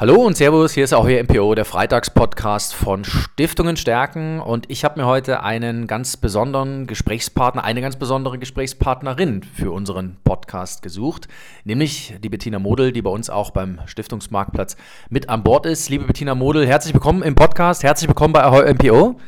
Hallo und Servus, hier ist auch hier MPO, der Freitagspodcast von Stiftungen stärken und ich habe mir heute einen ganz besonderen Gesprächspartner, eine ganz besondere Gesprächspartnerin für unseren Podcast gesucht, nämlich die Bettina Model, die bei uns auch beim Stiftungsmarktplatz mit an Bord ist. Liebe Bettina Model, herzlich willkommen im Podcast, herzlich willkommen bei Ahoi MPO.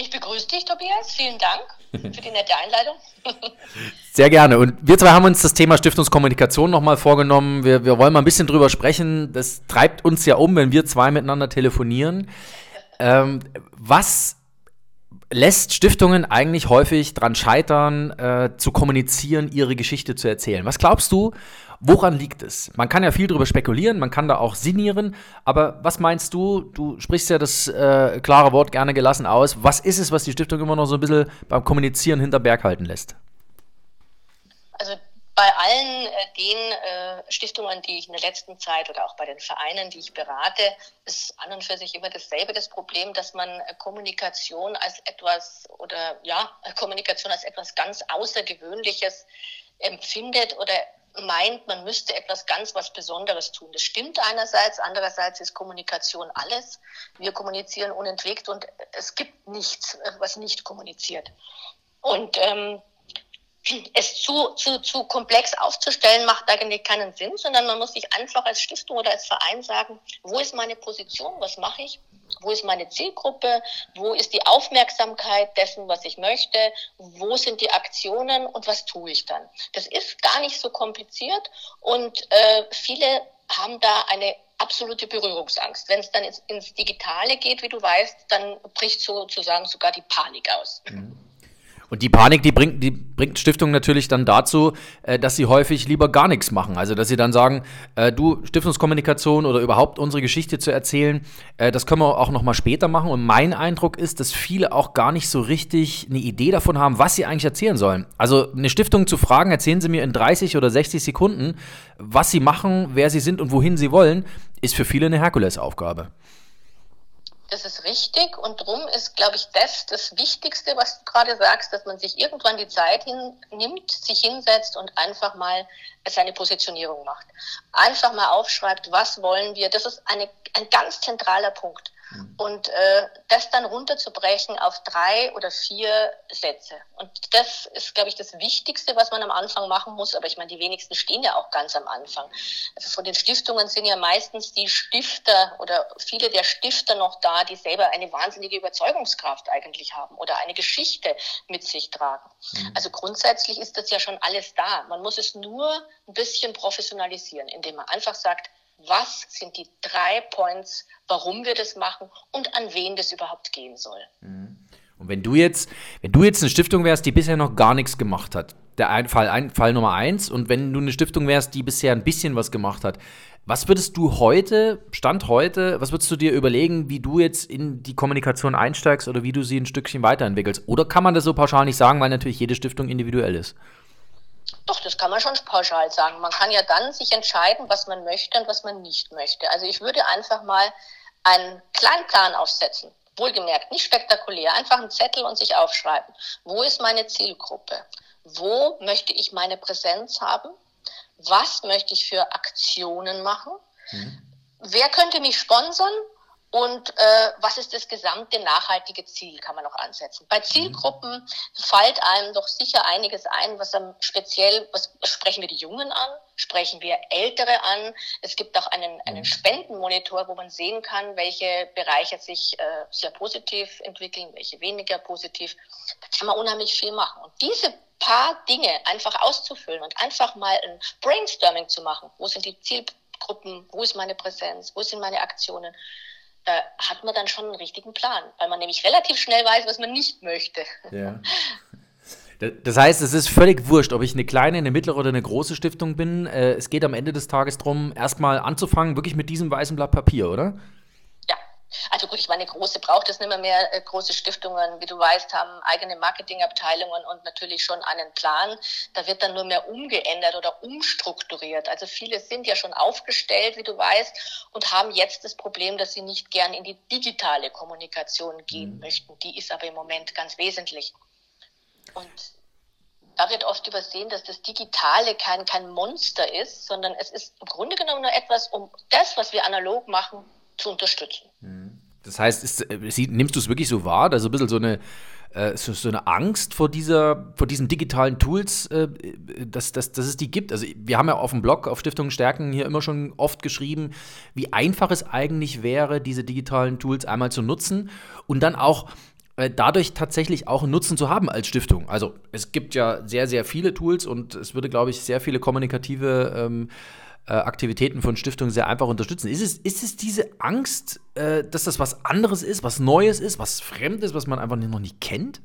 Ich begrüße dich, Tobias, vielen Dank für die nette Einleitung. Sehr gerne. Und wir zwei haben uns das Thema Stiftungskommunikation nochmal vorgenommen. Wir, wir wollen mal ein bisschen drüber sprechen. Das treibt uns ja um, wenn wir zwei miteinander telefonieren. Ähm, was lässt Stiftungen eigentlich häufig daran scheitern, äh, zu kommunizieren, ihre Geschichte zu erzählen? Was glaubst du, woran liegt es? Man kann ja viel darüber spekulieren, man kann da auch sinnieren, aber was meinst du? Du sprichst ja das äh, klare Wort gerne gelassen aus. Was ist es, was die Stiftung immer noch so ein bisschen beim Kommunizieren hinter Berg halten lässt? Also bei allen äh, den äh, Stiftungen, die ich in der letzten Zeit oder auch bei den Vereinen, die ich berate, ist an und für sich immer dasselbe das Problem, dass man äh, Kommunikation als etwas oder ja, Kommunikation als etwas ganz Außergewöhnliches empfindet oder meint, man müsste etwas ganz was Besonderes tun. Das stimmt einerseits, andererseits ist Kommunikation alles. Wir kommunizieren unentwegt und es gibt nichts, was nicht kommuniziert. Und ähm, es zu, zu, zu komplex aufzustellen, macht eigentlich keinen Sinn, sondern man muss sich einfach als Stiftung oder als Verein sagen, wo ist meine Position, was mache ich, wo ist meine Zielgruppe, wo ist die Aufmerksamkeit dessen, was ich möchte, wo sind die Aktionen und was tue ich dann. Das ist gar nicht so kompliziert und äh, viele haben da eine absolute Berührungsangst. Wenn es dann ins, ins Digitale geht, wie du weißt, dann bricht sozusagen sogar die Panik aus. Mhm. Und die Panik, die bringt, die bringt Stiftung natürlich dann dazu, äh, dass sie häufig lieber gar nichts machen. Also, dass sie dann sagen, äh, du, Stiftungskommunikation oder überhaupt unsere Geschichte zu erzählen, äh, das können wir auch nochmal später machen. Und mein Eindruck ist, dass viele auch gar nicht so richtig eine Idee davon haben, was sie eigentlich erzählen sollen. Also, eine Stiftung zu fragen, erzählen sie mir in 30 oder 60 Sekunden, was sie machen, wer sie sind und wohin sie wollen, ist für viele eine Herkulesaufgabe. Das ist richtig und darum ist, glaube ich, das das Wichtigste, was du gerade sagst, dass man sich irgendwann die Zeit hinnimmt, sich hinsetzt und einfach mal seine Positionierung macht. Einfach mal aufschreibt, was wollen wir. Das ist eine, ein ganz zentraler Punkt. Mhm. Und äh, das dann runterzubrechen auf drei oder vier Sätze. Und das ist, glaube ich, das Wichtigste, was man am Anfang machen muss. Aber ich meine, die wenigsten stehen ja auch ganz am Anfang. Also von den Stiftungen sind ja meistens die Stifter oder viele der Stifter noch da, die selber eine wahnsinnige Überzeugungskraft eigentlich haben oder eine Geschichte mit sich tragen. Mhm. Also grundsätzlich ist das ja schon alles da. Man muss es nur ein bisschen professionalisieren, indem man einfach sagt, was sind die drei Points, warum wir das machen und an wen das überhaupt gehen soll. Mhm. Und wenn du jetzt, wenn du jetzt eine Stiftung wärst, die bisher noch gar nichts gemacht hat, der ein, Fall, ein, Fall Nummer eins, und wenn du eine Stiftung wärst, die bisher ein bisschen was gemacht hat, was würdest du heute, Stand heute, was würdest du dir überlegen, wie du jetzt in die Kommunikation einsteigst oder wie du sie ein Stückchen weiterentwickelst? Oder kann man das so pauschal nicht sagen, weil natürlich jede Stiftung individuell ist? Doch, das kann man schon pauschal sagen. Man kann ja dann sich entscheiden, was man möchte und was man nicht möchte. Also ich würde einfach mal einen kleinen Plan aufsetzen. Wohlgemerkt, nicht spektakulär, einfach einen Zettel und sich aufschreiben. Wo ist meine Zielgruppe? Wo möchte ich meine Präsenz haben? Was möchte ich für Aktionen machen? Mhm. Wer könnte mich sponsern? Und äh, was ist das gesamte nachhaltige Ziel, kann man noch ansetzen. Bei Zielgruppen fällt einem doch sicher einiges ein, was am speziell, was sprechen wir die Jungen an, sprechen wir Ältere an. Es gibt auch einen, einen mhm. Spendenmonitor, wo man sehen kann, welche Bereiche sich äh, sehr positiv entwickeln, welche weniger positiv. Da kann man unheimlich viel machen. Und diese paar Dinge einfach auszufüllen und einfach mal ein Brainstorming zu machen. Wo sind die Zielgruppen? Wo ist meine Präsenz? Wo sind meine Aktionen? Äh, hat man dann schon einen richtigen Plan, weil man nämlich relativ schnell weiß, was man nicht möchte. Ja. Das heißt, es ist völlig wurscht, ob ich eine kleine, eine mittlere oder eine große Stiftung bin. Äh, es geht am Ende des Tages darum, erstmal anzufangen, wirklich mit diesem weißen Blatt Papier, oder? Also gut, ich meine, große braucht es nicht mehr, mehr. Äh, große Stiftungen, wie du weißt, haben eigene Marketingabteilungen und natürlich schon einen Plan. Da wird dann nur mehr umgeändert oder umstrukturiert. Also viele sind ja schon aufgestellt, wie du weißt, und haben jetzt das Problem, dass sie nicht gern in die digitale Kommunikation gehen mhm. möchten. Die ist aber im Moment ganz wesentlich. Und da wird oft übersehen, dass das Digitale kein, kein Monster ist, sondern es ist im Grunde genommen nur etwas, um das, was wir analog machen, zu unterstützen. Mhm. Das heißt, ist, äh, nimmst du es wirklich so wahr, dass so ein bisschen so eine, äh, so, so, eine Angst vor, dieser, vor diesen digitalen Tools, äh, dass, dass, dass es die gibt? Also wir haben ja auf dem Blog, auf Stiftungen Stärken hier immer schon oft geschrieben, wie einfach es eigentlich wäre, diese digitalen Tools einmal zu nutzen und dann auch dadurch tatsächlich auch einen Nutzen zu haben als Stiftung. Also es gibt ja sehr, sehr viele Tools und es würde, glaube ich, sehr viele kommunikative ähm, äh, Aktivitäten von Stiftungen sehr einfach unterstützen. Ist es, ist es diese Angst, äh, dass das was anderes ist, was Neues ist, was Fremdes, was man einfach noch nicht kennt?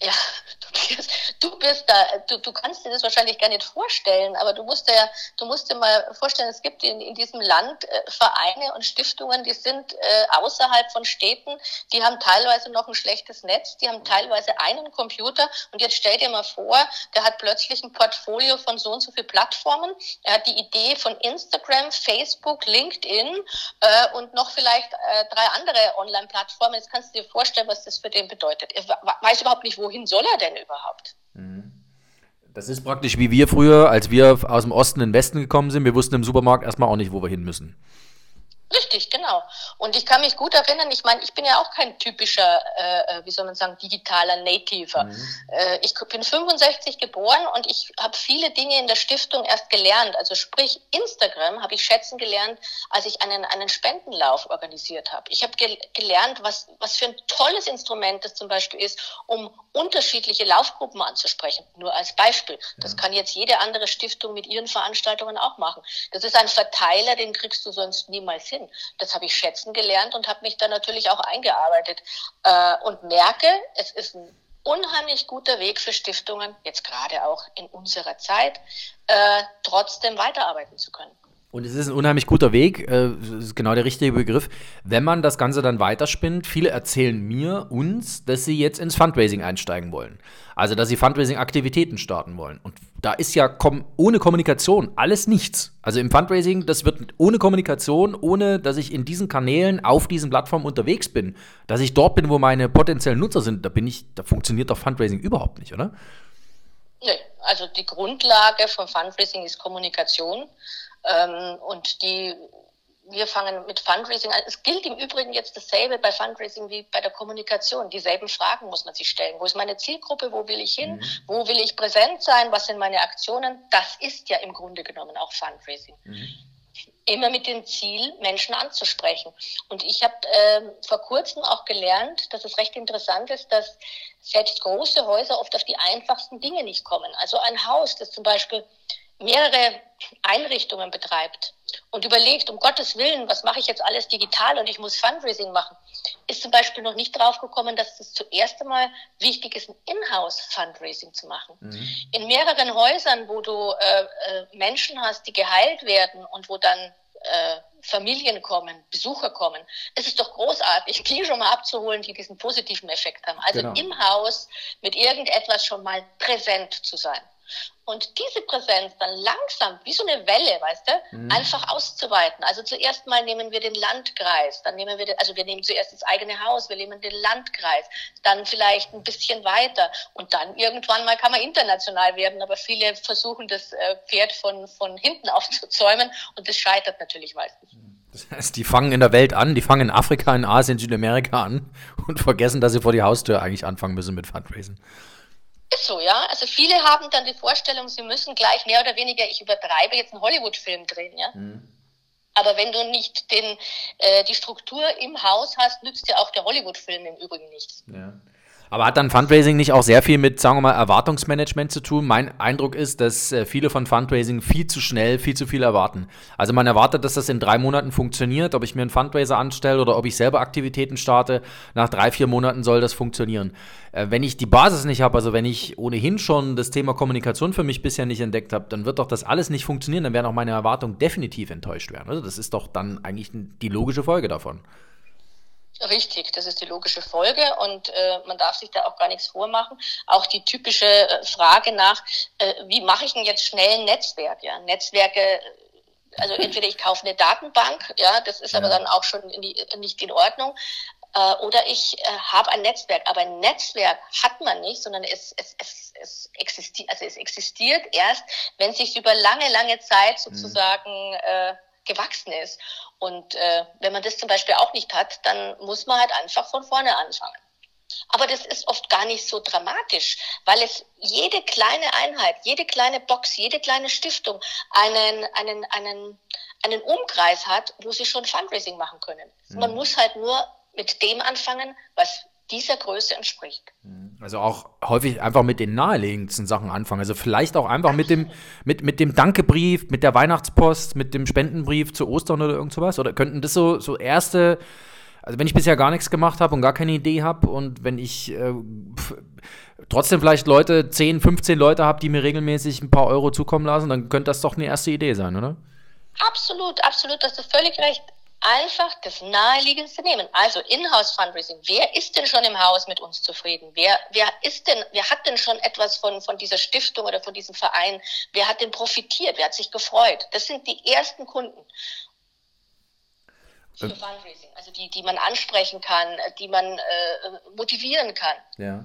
Ja, Tobias, du bist da, du, du kannst dir das wahrscheinlich gar nicht vorstellen, aber du musst dir, du musst dir mal vorstellen, es gibt in, in diesem Land äh, Vereine und Stiftungen, die sind äh, außerhalb von Städten, die haben teilweise noch ein schlechtes Netz, die haben teilweise einen Computer und jetzt stell dir mal vor, der hat plötzlich ein Portfolio von so und so viel Plattformen, er hat die Idee von Instagram, Facebook, LinkedIn äh, und noch vielleicht äh, drei andere Online-Plattformen. Jetzt kannst du dir vorstellen, was das für den bedeutet. Er weiß überhaupt nicht, wohin soll er denn überhaupt? Das ist praktisch wie wir früher, als wir aus dem Osten in den Westen gekommen sind. Wir wussten im Supermarkt erstmal auch nicht, wo wir hin müssen. Richtig, genau. Und ich kann mich gut erinnern, ich meine, ich bin ja auch kein typischer, äh, äh wie soll man sagen, digitaler Nativer. Mhm. Äh, ich bin 65 geboren und ich habe viele Dinge in der Stiftung erst gelernt. Also sprich, Instagram habe ich schätzen gelernt, als ich einen, einen Spendenlauf organisiert habe. Ich habe ge gelernt, was, was für ein tolles Instrument das zum Beispiel ist, um unterschiedliche Laufgruppen anzusprechen. Nur als Beispiel. Das ja. kann jetzt jede andere Stiftung mit ihren Veranstaltungen auch machen. Das ist ein Verteiler, den kriegst du sonst niemals hin hin. Das habe ich schätzen gelernt und habe mich da natürlich auch eingearbeitet äh, und merke, es ist ein unheimlich guter Weg für Stiftungen, jetzt gerade auch in unserer Zeit, äh, trotzdem weiterarbeiten zu können. Und es ist ein unheimlich guter Weg, äh, ist genau der richtige Begriff, wenn man das Ganze dann weiterspinnt. Viele erzählen mir, uns, dass sie jetzt ins Fundraising einsteigen wollen. Also, dass sie Fundraising-Aktivitäten starten wollen. Und da ist ja kom ohne Kommunikation alles nichts. Also im Fundraising, das wird ohne Kommunikation, ohne dass ich in diesen Kanälen auf diesen Plattformen unterwegs bin, dass ich dort bin, wo meine potenziellen Nutzer sind, da bin ich, da funktioniert doch Fundraising überhaupt nicht, oder? Nee, also die Grundlage von Fundraising ist Kommunikation. Ähm, und die, wir fangen mit Fundraising an. Es gilt im Übrigen jetzt dasselbe bei Fundraising wie bei der Kommunikation. Dieselben Fragen muss man sich stellen. Wo ist meine Zielgruppe? Wo will ich hin? Mhm. Wo will ich präsent sein? Was sind meine Aktionen? Das ist ja im Grunde genommen auch Fundraising. Mhm immer mit dem Ziel, Menschen anzusprechen. Und ich habe äh, vor kurzem auch gelernt, dass es recht interessant ist, dass selbst große Häuser oft auf die einfachsten Dinge nicht kommen. Also ein Haus, das zum Beispiel mehrere Einrichtungen betreibt und überlegt, um Gottes Willen, was mache ich jetzt alles digital und ich muss Fundraising machen, ist zum Beispiel noch nicht drauf gekommen, dass es zuerst einmal wichtig ist, ein Inhouse-Fundraising zu machen. Mhm. In mehreren Häusern, wo du äh, äh, Menschen hast, die geheilt werden und wo dann äh, Familien kommen, Besucher kommen, ist es doch großartig, die schon mal abzuholen, die diesen positiven Effekt haben. Also genau. im Haus mit irgendetwas schon mal präsent zu sein. Und diese Präsenz dann langsam, wie so eine Welle, weißt du, mhm. einfach auszuweiten. Also zuerst mal nehmen wir den Landkreis, dann nehmen wir, den, also wir nehmen zuerst das eigene Haus, wir nehmen den Landkreis, dann vielleicht ein bisschen weiter und dann irgendwann mal kann man international werden, aber viele versuchen das äh, Pferd von, von hinten aufzuzäumen und das scheitert natürlich meistens. Das heißt, die fangen in der Welt an, die fangen in Afrika, in Asien, Südamerika an und vergessen, dass sie vor die Haustür eigentlich anfangen müssen mit Fundraising. Ist so, ja. Also viele haben dann die Vorstellung, sie müssen gleich mehr oder weniger, ich übertreibe, jetzt einen Hollywood-Film drehen, ja. Mhm. Aber wenn du nicht den, äh, die Struktur im Haus hast, nützt dir auch der Hollywood-Film im Übrigen nichts. Ja. Aber hat dann Fundraising nicht auch sehr viel mit, sagen wir mal, Erwartungsmanagement zu tun? Mein Eindruck ist, dass äh, viele von Fundraising viel zu schnell, viel zu viel erwarten. Also man erwartet, dass das in drei Monaten funktioniert, ob ich mir einen Fundraiser anstelle oder ob ich selber Aktivitäten starte. Nach drei, vier Monaten soll das funktionieren. Äh, wenn ich die Basis nicht habe, also wenn ich ohnehin schon das Thema Kommunikation für mich bisher nicht entdeckt habe, dann wird doch das alles nicht funktionieren. Dann werden auch meine Erwartungen definitiv enttäuscht werden. Also das ist doch dann eigentlich die logische Folge davon. Richtig, das ist die logische Folge und äh, man darf sich da auch gar nichts vormachen. Auch die typische äh, Frage nach, äh, wie mache ich denn jetzt schnell ein Netzwerk? Ja, Netzwerke, äh, also entweder ich kaufe eine Datenbank, ja, das ist ja. aber dann auch schon in die, nicht in Ordnung. Äh, oder ich äh, habe ein Netzwerk. Aber ein Netzwerk hat man nicht, sondern es, es, es, es, existiert, also es existiert erst, wenn sich über lange, lange Zeit mhm. sozusagen äh, gewachsen ist. Und äh, wenn man das zum Beispiel auch nicht hat, dann muss man halt einfach von vorne anfangen. Aber das ist oft gar nicht so dramatisch, weil es jede kleine Einheit, jede kleine Box, jede kleine Stiftung einen, einen, einen, einen Umkreis hat, wo sie schon Fundraising machen können. Mhm. Man muss halt nur mit dem anfangen, was dieser Größe entspricht. Mhm. Also auch häufig einfach mit den naheliegendsten Sachen anfangen. Also vielleicht auch einfach mit dem, mit, mit dem Dankebrief, mit der Weihnachtspost, mit dem Spendenbrief zu Ostern oder irgend sowas? Oder könnten das so, so erste also wenn ich bisher gar nichts gemacht habe und gar keine Idee habe und wenn ich äh, trotzdem vielleicht Leute, 10, 15 Leute habe, die mir regelmäßig ein paar Euro zukommen lassen, dann könnte das doch eine erste Idee sein, oder? Absolut, absolut, das ist völlig recht. Einfach das Naheliegendste nehmen. Also Inhouse Fundraising. Wer ist denn schon im Haus mit uns zufrieden? Wer, wer ist denn, wer hat denn schon etwas von, von dieser Stiftung oder von diesem Verein? Wer hat denn profitiert? Wer hat sich gefreut? Das sind die ersten Kunden für Fundraising, also die, die man ansprechen kann, die man äh, motivieren kann. Ja.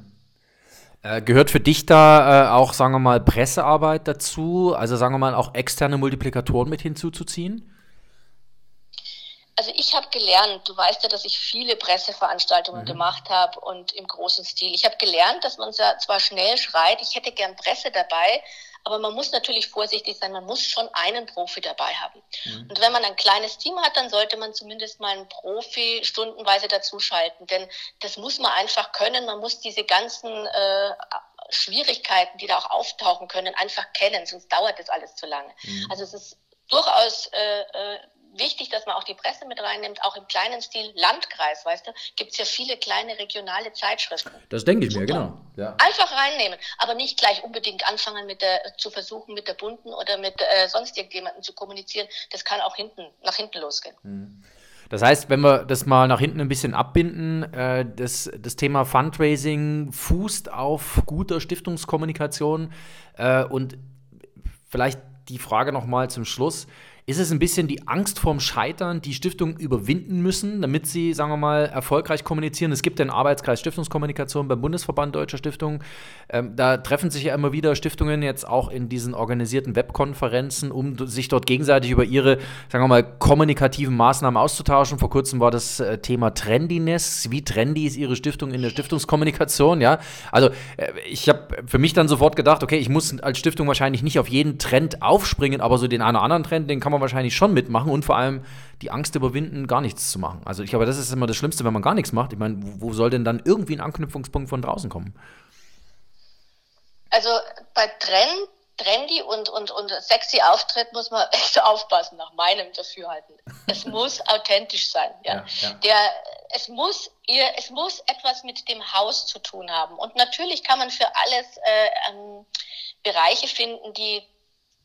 Äh, gehört für dich da äh, auch, sagen wir mal, Pressearbeit dazu? Also sagen wir mal auch externe Multiplikatoren mit hinzuzuziehen? Also ich habe gelernt, du weißt ja, dass ich viele Presseveranstaltungen mhm. gemacht habe und im großen Stil. Ich habe gelernt, dass man zwar schnell schreit, ich hätte gern Presse dabei, aber man muss natürlich vorsichtig sein, man muss schon einen Profi dabei haben. Mhm. Und wenn man ein kleines Team hat, dann sollte man zumindest mal einen Profi stundenweise dazuschalten. Denn das muss man einfach können. Man muss diese ganzen äh, Schwierigkeiten, die da auch auftauchen können, einfach kennen, sonst dauert das alles zu lange. Mhm. Also es ist durchaus äh, äh wichtig, dass man auch die Presse mit reinnimmt, auch im kleinen Stil Landkreis, weißt du, gibt es ja viele kleine regionale Zeitschriften. Das denke ich Super. mir, genau. Ja. Einfach reinnehmen, aber nicht gleich unbedingt anfangen mit der, zu versuchen, mit der bunten oder mit äh, sonst irgendjemandem zu kommunizieren. Das kann auch hinten, nach hinten losgehen. Mhm. Das heißt, wenn wir das mal nach hinten ein bisschen abbinden, äh, das, das Thema Fundraising fußt auf guter Stiftungskommunikation äh, und vielleicht die Frage nochmal zum Schluss. Ist es ein bisschen die Angst vorm Scheitern, die Stiftungen überwinden müssen, damit sie, sagen wir mal, erfolgreich kommunizieren? Es gibt den Arbeitskreis Stiftungskommunikation beim Bundesverband Deutscher Stiftungen. Ähm, da treffen sich ja immer wieder Stiftungen jetzt auch in diesen organisierten Webkonferenzen, um sich dort gegenseitig über ihre, sagen wir mal, kommunikativen Maßnahmen auszutauschen. Vor kurzem war das äh, Thema Trendiness. Wie trendy ist Ihre Stiftung in der Stiftungskommunikation? Ja, also äh, ich habe für mich dann sofort gedacht, okay, ich muss als Stiftung wahrscheinlich nicht auf jeden Trend aufspringen, aber so den einen oder anderen Trend, den kann man wahrscheinlich schon mitmachen und vor allem die Angst überwinden, gar nichts zu machen. Also ich glaube, das ist immer das Schlimmste, wenn man gar nichts macht. Ich meine, wo soll denn dann irgendwie ein Anknüpfungspunkt von draußen kommen? Also bei Trend, trendy und, und, und sexy Auftritt muss man echt aufpassen, nach meinem Dafürhalten. Es muss authentisch sein. Ja? ja, ja. Der, es, muss, ihr, es muss etwas mit dem Haus zu tun haben. Und natürlich kann man für alles äh, ähm, Bereiche finden, die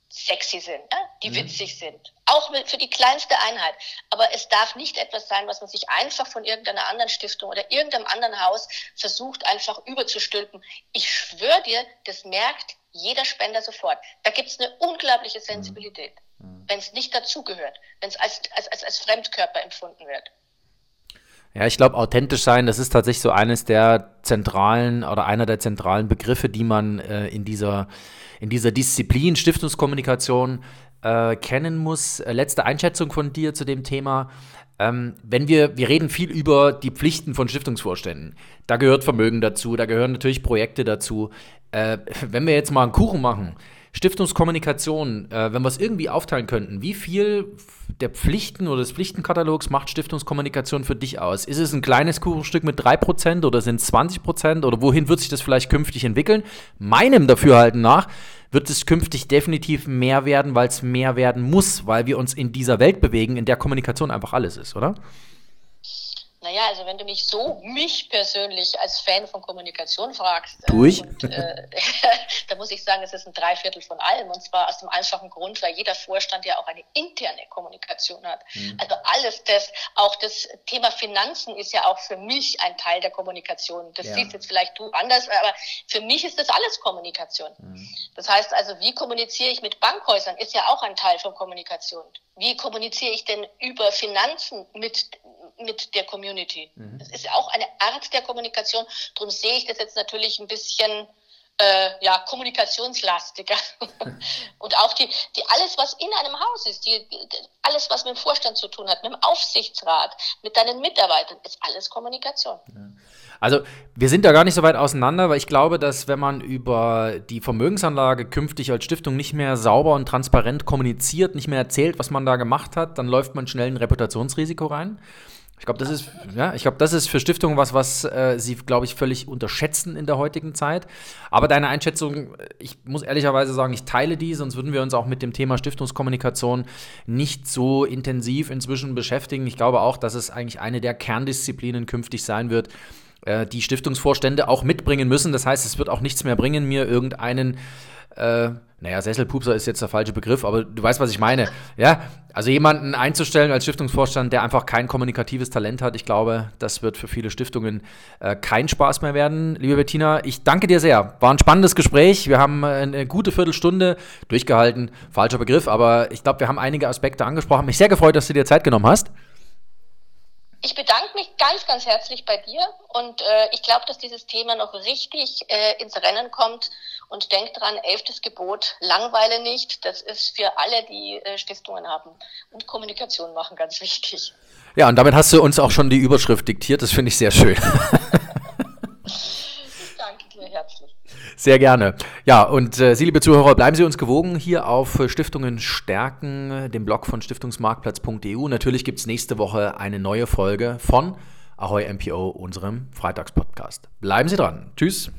sexy sind, ja? die mhm. witzig sind. Auch für die kleinste Einheit. Aber es darf nicht etwas sein, was man sich einfach von irgendeiner anderen Stiftung oder irgendeinem anderen Haus versucht, einfach überzustülpen. Ich schwöre dir, das merkt jeder Spender sofort. Da gibt es eine unglaubliche Sensibilität, mhm. wenn es nicht dazugehört, wenn es als, als, als, als Fremdkörper empfunden wird. Ja, ich glaube, authentisch sein, das ist tatsächlich so eines der zentralen oder einer der zentralen Begriffe, die man äh, in dieser in dieser Disziplin Stiftungskommunikation äh, kennen muss. Äh, letzte Einschätzung von dir zu dem Thema. Ähm, wenn wir, wir reden viel über die Pflichten von Stiftungsvorständen. Da gehört Vermögen dazu, da gehören natürlich Projekte dazu. Äh, wenn wir jetzt mal einen Kuchen machen, Stiftungskommunikation, äh, wenn wir es irgendwie aufteilen könnten, wie viel der Pflichten oder des Pflichtenkatalogs macht Stiftungskommunikation für dich aus? Ist es ein kleines Kuchenstück mit 3% oder sind es 20% oder wohin wird sich das vielleicht künftig entwickeln? Meinem Dafürhalten nach wird es künftig definitiv mehr werden, weil es mehr werden muss, weil wir uns in dieser Welt bewegen, in der Kommunikation einfach alles ist, oder? Naja, also wenn du mich so, mich persönlich als Fan von Kommunikation fragst, Durch? Äh, äh, da muss ich sagen, es ist ein Dreiviertel von allem. Und zwar aus dem einfachen Grund, weil jeder Vorstand ja auch eine interne Kommunikation hat. Mhm. Also alles das, auch das Thema Finanzen ist ja auch für mich ein Teil der Kommunikation. Das ja. siehst jetzt vielleicht du anders, aber für mich ist das alles Kommunikation. Mhm. Das heißt also, wie kommuniziere ich mit Bankhäusern, ist ja auch ein Teil von Kommunikation. Wie kommuniziere ich denn über Finanzen mit mit der Community. Mhm. Das ist auch eine Art der Kommunikation. Darum sehe ich das jetzt natürlich ein bisschen äh, ja, kommunikationslastiger. und auch die, die alles, was in einem Haus ist, die, alles, was mit dem Vorstand zu tun hat, mit dem Aufsichtsrat, mit deinen Mitarbeitern, ist alles Kommunikation. Ja. Also wir sind da gar nicht so weit auseinander, weil ich glaube, dass wenn man über die Vermögensanlage künftig als Stiftung nicht mehr sauber und transparent kommuniziert, nicht mehr erzählt, was man da gemacht hat, dann läuft man schnell ein Reputationsrisiko rein. Ich glaube, das ist, ja, ich glaube, das ist für Stiftungen was, was äh, sie, glaube ich, völlig unterschätzen in der heutigen Zeit. Aber deine Einschätzung, ich muss ehrlicherweise sagen, ich teile die, sonst würden wir uns auch mit dem Thema Stiftungskommunikation nicht so intensiv inzwischen beschäftigen. Ich glaube auch, dass es eigentlich eine der Kerndisziplinen künftig sein wird, äh, die Stiftungsvorstände auch mitbringen müssen. Das heißt, es wird auch nichts mehr bringen, mir irgendeinen äh, naja, Sesselpupser ist jetzt der falsche Begriff, aber du weißt, was ich meine. Ja, also jemanden einzustellen als Stiftungsvorstand, der einfach kein kommunikatives Talent hat, ich glaube, das wird für viele Stiftungen äh, kein Spaß mehr werden. Liebe Bettina, ich danke dir sehr. War ein spannendes Gespräch. Wir haben eine gute Viertelstunde durchgehalten. Falscher Begriff, aber ich glaube, wir haben einige Aspekte angesprochen. Mich sehr gefreut, dass du dir Zeit genommen hast. Ich bedanke mich ganz, ganz herzlich bei dir und äh, ich glaube, dass dieses Thema noch richtig äh, ins Rennen kommt und denk dran, elftes Gebot, langweile nicht. Das ist für alle, die äh, Stiftungen haben und Kommunikation machen, ganz wichtig. Ja, und damit hast du uns auch schon die Überschrift diktiert. Das finde ich sehr schön. ich danke dir herzlich. Sehr gerne. Ja, und äh, Sie, liebe Zuhörer, bleiben Sie uns gewogen hier auf Stiftungen stärken, dem Blog von stiftungsmarktplatz.eu. Natürlich gibt es nächste Woche eine neue Folge von Ahoy MPO, unserem Freitagspodcast. Bleiben Sie dran. Tschüss.